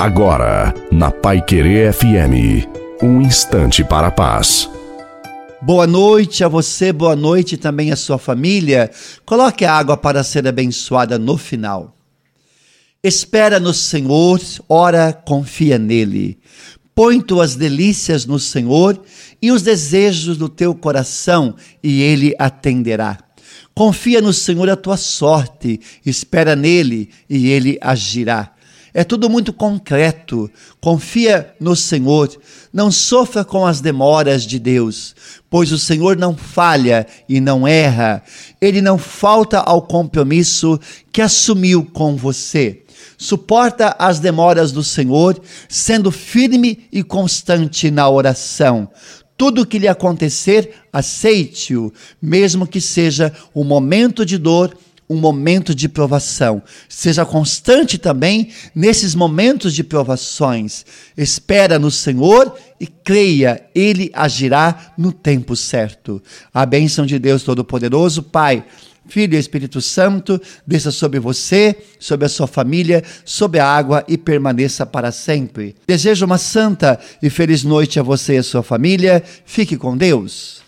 Agora, na Pai Querer FM, um instante para a paz. Boa noite a você, boa noite também à sua família. Coloque a água para ser abençoada no final. Espera no Senhor, ora, confia nele. Põe tuas delícias no Senhor e os desejos do teu coração, e ele atenderá. Confia no Senhor a tua sorte, espera nele e ele agirá. É tudo muito concreto. Confia no Senhor. Não sofra com as demoras de Deus, pois o Senhor não falha e não erra. Ele não falta ao compromisso que assumiu com você. Suporta as demoras do Senhor, sendo firme e constante na oração. Tudo o que lhe acontecer, aceite-o, mesmo que seja um momento de dor um momento de provação. Seja constante também nesses momentos de provações. Espera no Senhor e creia, Ele agirá no tempo certo. A bênção de Deus Todo-Poderoso, Pai. Filho e Espírito Santo, desça sobre você, sobre a sua família, sobre a água e permaneça para sempre. Desejo uma santa e feliz noite a você e a sua família. Fique com Deus.